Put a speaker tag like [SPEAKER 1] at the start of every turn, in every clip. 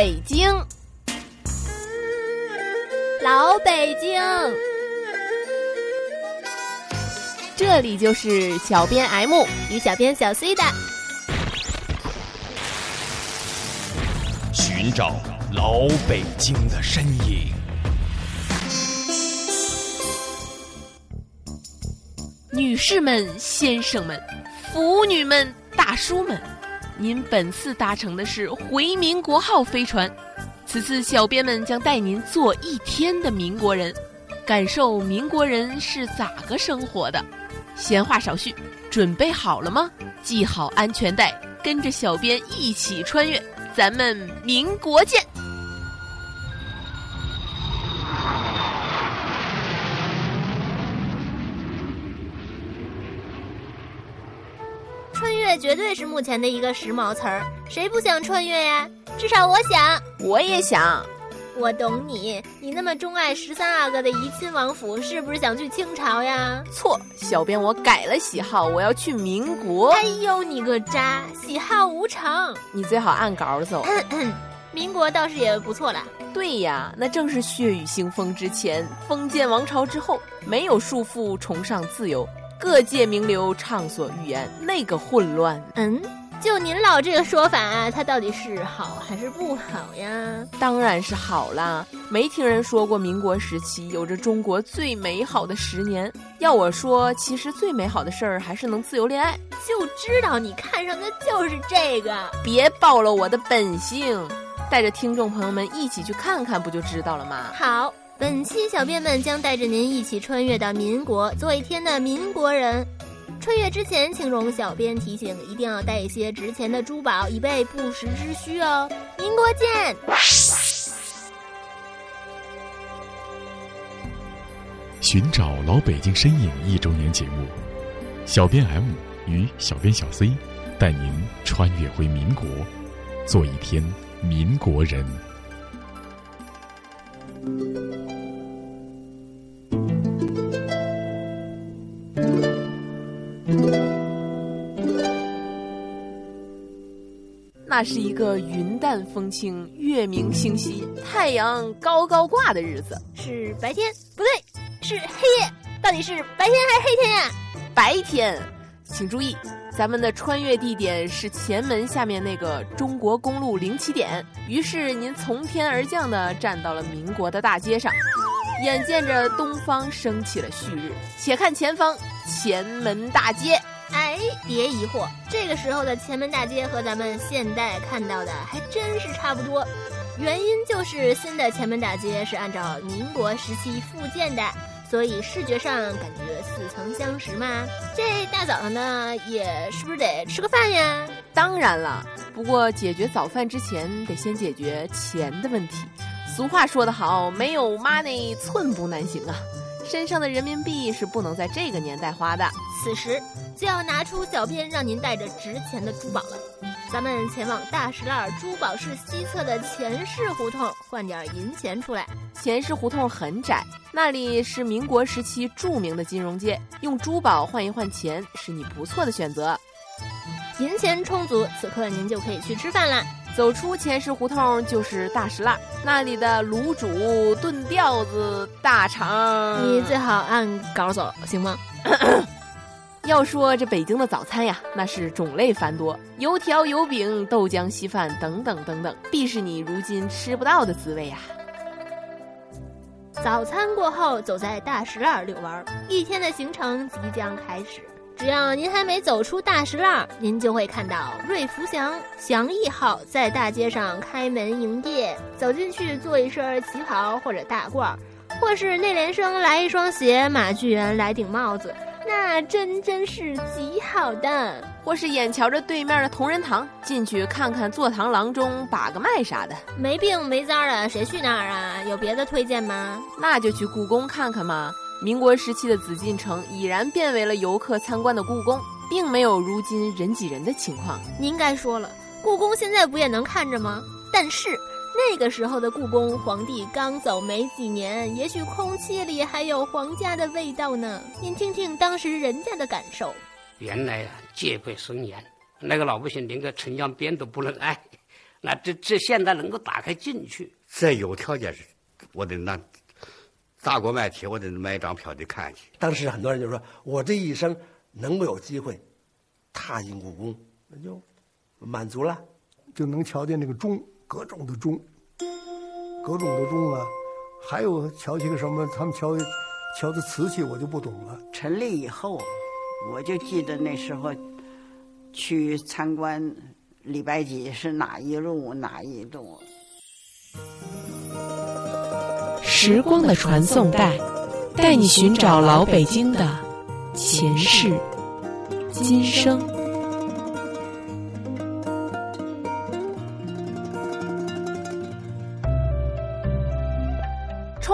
[SPEAKER 1] 北京，
[SPEAKER 2] 老北京，
[SPEAKER 1] 这里就是小编 M
[SPEAKER 2] 与小编小 C 的。
[SPEAKER 3] 寻找老北京的身影。
[SPEAKER 1] 女士们、先生们、腐女们、大叔们，您本次搭乘的是回民国号飞船。此次小编们将带您做一天的民国人，感受民国人是咋个生活的。闲话少叙，准备好了吗？系好安全带，跟着小编一起穿越，咱们民国见！
[SPEAKER 2] 越绝对是目前的一个时髦词儿，谁不想穿越呀？至少我想，
[SPEAKER 1] 我也想。
[SPEAKER 2] 我懂你，你那么钟爱十三阿哥的怡亲王府，是不是想去清朝呀？
[SPEAKER 1] 错，小编我改了喜好，我要去民国。
[SPEAKER 2] 哎呦，你个渣，喜好无常，
[SPEAKER 1] 你最好按稿走。
[SPEAKER 2] 民国倒是也不错啦。
[SPEAKER 1] 对呀，那正是血雨腥风之前，封建王朝之后，没有束缚，崇尚自由。各界名流畅所欲言，那个混乱。
[SPEAKER 2] 嗯，就您老这个说法，它到底是好还是不好呀？
[SPEAKER 1] 当然是好啦！没听人说过民国时期有着中国最美好的十年。要我说，其实最美好的事儿还是能自由恋爱。
[SPEAKER 2] 就知道你看上的就是这个，
[SPEAKER 1] 别暴露我的本性。带着听众朋友们一起去看看，不就知道了吗？
[SPEAKER 2] 好。本期小编们将带着您一起穿越到民国，做一天的民国人。穿越之前，请容小编提醒，一定要带一些值钱的珠宝，以备不时之需哦。民国见！
[SPEAKER 4] 寻找老北京身影一周年节目，小编 M 与小编小 C 带您穿越回民国，做一天民国人。
[SPEAKER 1] 那是一个云淡风轻、月明星稀、太阳高高挂的日子。
[SPEAKER 2] 是白天？不对，是黑夜。到底是白天还是黑天呀？
[SPEAKER 1] 白天。请注意，咱们的穿越地点是前门下面那个中国公路零起点。于是您从天而降的站到了民国的大街上，眼见着东方升起了旭日。且看前方，前门大街。
[SPEAKER 2] 哎，别疑惑，这个时候的前门大街和咱们现代看到的还真是差不多。原因就是新的前门大街是按照民国时期复建的，所以视觉上感觉似曾相识嘛。这大早上的，也是不是得吃个饭呀？
[SPEAKER 1] 当然了，不过解决早饭之前，得先解决钱的问题。俗话说得好，没有 money 寸步难行啊。身上的人民币是不能在这个年代花的。
[SPEAKER 2] 此时就要拿出小编让您带着值钱的珠宝了。咱们前往大石栏珠宝市西侧的钱氏胡同换点银钱出来。
[SPEAKER 1] 钱氏胡同很窄，那里是民国时期著名的金融街，用珠宝换一换钱是你不错的选择。
[SPEAKER 2] 银钱充足，此刻您就可以去吃饭啦。
[SPEAKER 1] 走出钱氏胡同就是大石栏，那里的卤煮、炖吊子、大肠，
[SPEAKER 2] 你最好按稿走，行吗？
[SPEAKER 1] 要说这北京的早餐呀，那是种类繁多，油条、油饼、豆浆、稀饭等等等等，必是你如今吃不到的滋味呀。
[SPEAKER 2] 早餐过后，走在大石栏遛弯儿，一天的行程即将开始。只要您还没走出大石栏，您就会看到瑞福祥祥义号在大街上开门营业。走进去，做一身旗袍或者大褂，或是内联升来一双鞋，马巨源来顶帽子，那真真是极好的。
[SPEAKER 1] 或是眼瞧着对面的同仁堂，进去看看坐堂郎中把个脉啥的。
[SPEAKER 2] 没病没灾的，谁去那儿啊？有别的推荐吗？
[SPEAKER 1] 那就去故宫看看嘛。民国时期的紫禁城已然变为了游客参观的故宫，并没有如今人挤人的情况。
[SPEAKER 2] 您该说了，故宫现在不也能看着吗？但是那个时候的故宫，皇帝刚走没几年，也许空气里还有皇家的味道呢。您听听当时人家的感受。
[SPEAKER 5] 原来啊，戒备森严，那个老百姓连个城墙边都不能挨，那这这现在能够打开进去，
[SPEAKER 6] 再有条件是，我得拿大锅卖铁，我得买一张票得看去。
[SPEAKER 7] 当时很多人就说：“我这一生能够有机会踏进故宫，那就满足了。”
[SPEAKER 8] 就能瞧见那个钟，各种的钟，各种的钟啊，还有瞧起个什么？他们瞧瞧的瓷器，我就不懂了。
[SPEAKER 9] 成立以后，我就记得那时候去参观李白几是哪一路哪一路。
[SPEAKER 1] 时光的传送带，带你寻找老北京的前世今生。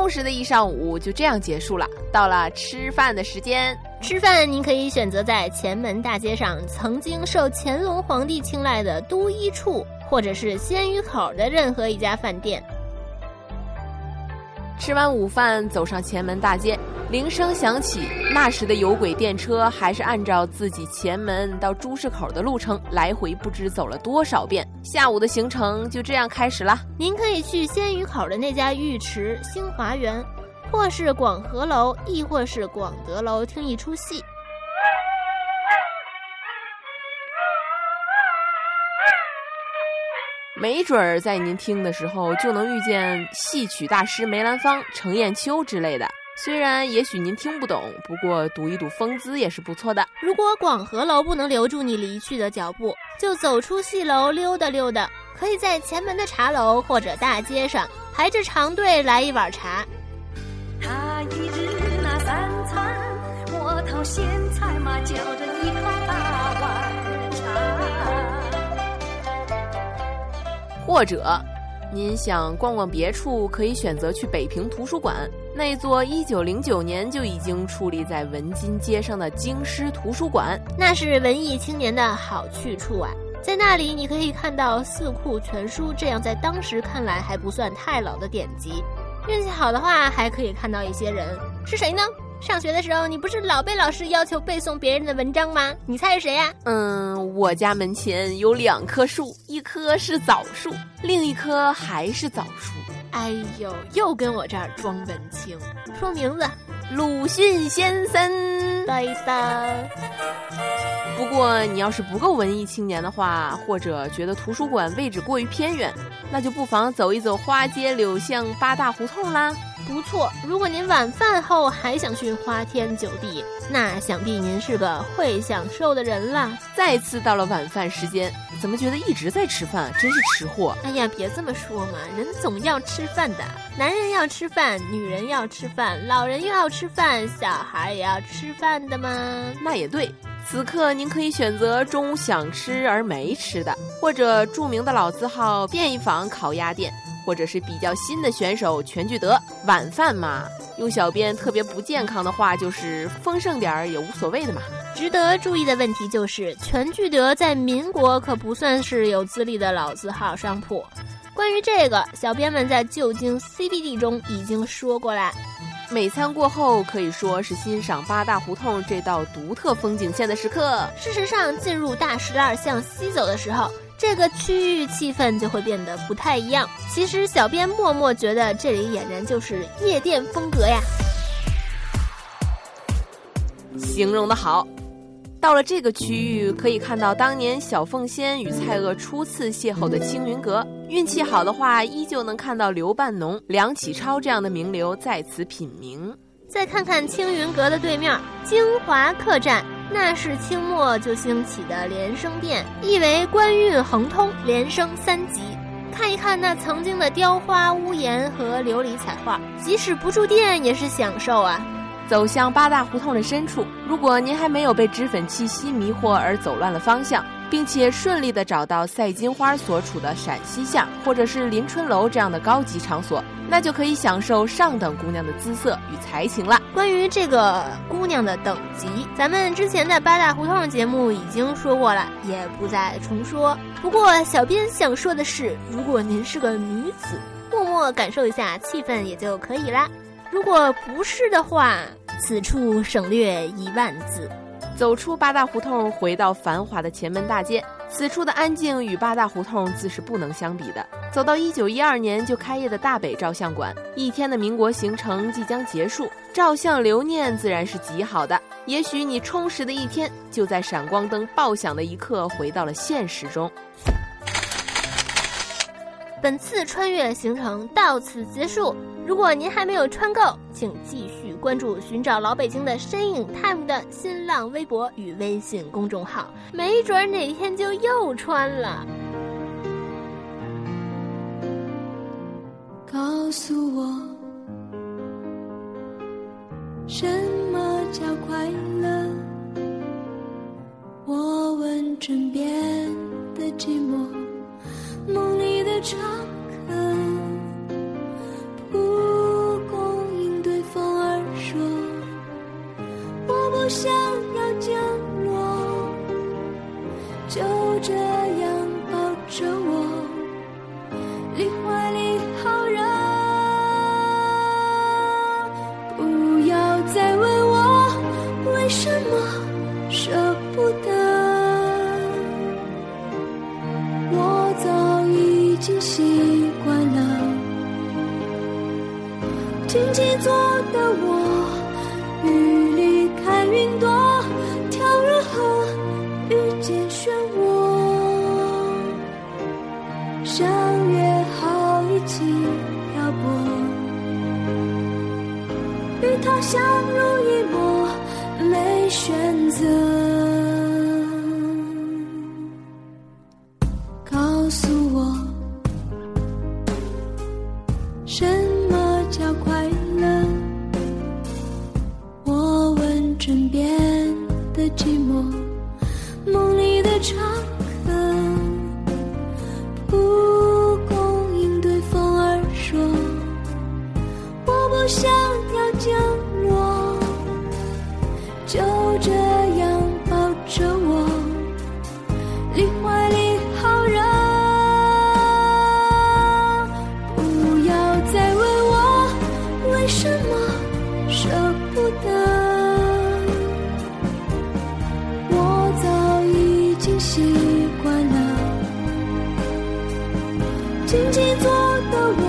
[SPEAKER 1] 充实的一上午就这样结束了。到了吃饭的时间，
[SPEAKER 2] 吃饭您可以选择在前门大街上曾经受乾隆皇帝青睐的都一处，或者是鲜鱼口的任何一家饭店。
[SPEAKER 1] 吃完午饭，走上前门大街。铃声响起，那时的有轨电车还是按照自己前门到朱市口的路程来回，不知走了多少遍。下午的行程就这样开始了。
[SPEAKER 2] 您可以去鲜鱼口的那家浴池兴华园，或是广和楼，亦或是广德楼听一出戏。
[SPEAKER 1] 没准儿在您听的时候，就能遇见戏曲大师梅兰芳、程砚秋之类的。虽然也许您听不懂，不过赌一赌风姿也是不错的。
[SPEAKER 2] 如果广和楼不能留住你离去的脚步，就走出戏楼溜达溜达，可以在前门的茶楼或者大街上排着长队来一碗茶。他一日那三餐，
[SPEAKER 1] 我讨咸菜嘛，就着一口大或者。您想逛逛别处，可以选择去北平图书馆，那座一九零九年就已经矗立在文津街上的京师图书馆，
[SPEAKER 2] 那是文艺青年的好去处啊！在那里，你可以看到《四库全书》这样在当时看来还不算太老的典籍，运气好的话，还可以看到一些人，是谁呢？上学的时候，你不是老被老师要求背诵别人的文章吗？你猜是谁呀？
[SPEAKER 1] 嗯，我家门前有两棵树，一棵是枣树，另一棵还是枣树。
[SPEAKER 2] 哎呦，又跟我这儿装文青。说名字，
[SPEAKER 1] 鲁迅先生。
[SPEAKER 2] 对的。
[SPEAKER 1] 不过你要是不够文艺青年的话，或者觉得图书馆位置过于偏远，那就不妨走一走花街柳巷八大胡同啦。
[SPEAKER 2] 不错，如果您晚饭后还想去花天酒地，那想必您是个会享受的人了。
[SPEAKER 1] 再次到了晚饭时间，怎么觉得一直在吃饭？真是吃货！
[SPEAKER 2] 哎呀，别这么说嘛，人总要吃饭的。男人要吃饭，女人要吃饭，老人又要吃饭，小孩也要吃饭的嘛。
[SPEAKER 1] 那也对。此刻您可以选择中午想吃而没吃的，或者著名的老字号便宜坊烤鸭店。或者是比较新的选手全聚德晚饭嘛，用小编特别不健康的话就是丰盛点儿也无所谓的嘛。
[SPEAKER 2] 值得注意的问题就是，全聚德在民国可不算是有资历的老字号商铺。关于这个，小编们在旧京 CBD 中已经说过了。
[SPEAKER 1] 美餐过后，可以说是欣赏八大胡同这道独特风景线的时刻。
[SPEAKER 2] 事实上，进入大石栏向西走的时候。这个区域气氛就会变得不太一样。其实，小编默默觉得这里俨然就是夜店风格呀。
[SPEAKER 1] 形容的好，到了这个区域，可以看到当年小凤仙与蔡锷初次邂逅的青云阁。运气好的话，依旧能看到刘半农、梁启超这样的名流在此品茗。
[SPEAKER 2] 再看看青云阁的对面，京华客栈。那是清末就兴起的连升殿，意为官运亨通，连升三级。看一看那曾经的雕花屋檐和琉璃彩画，即使不住店也是享受啊。
[SPEAKER 1] 走向八大胡同的深处，如果您还没有被脂粉气息迷惑而走乱了方向。并且顺利的找到赛金花所处的陕西巷，或者是临春楼这样的高级场所，那就可以享受上等姑娘的姿色与才情了。
[SPEAKER 2] 关于这个姑娘的等级，咱们之前的八大胡同节目已经说过了，也不再重说。不过，小编想说的是，如果您是个女子，默默感受一下气氛也就可以啦。如果不是的话，此处省略一万字。
[SPEAKER 1] 走出八大胡同，回到繁华的前门大街，此处的安静与八大胡同自是不能相比的。走到一九一二年就开业的大北照相馆，一天的民国行程即将结束，照相留念自然是极好的。也许你充实的一天就在闪光灯爆响的一刻回到了现实中。
[SPEAKER 2] 本次穿越行程到此结束。如果您还没有穿够，请继续关注“寻找老北京的身影 ”Time 的新浪微博与微信公众号，没准哪天就又穿了。
[SPEAKER 10] 告诉我，什么叫快乐？我问枕边静静坐的我，雨里看云朵，跳入河，遇见漩涡，相约好一起漂泊，与他相濡以沫，没选择。就这样抱着我，你怀里好热。不要再问我为什么舍不得，我早已经习惯了。静静坐的我，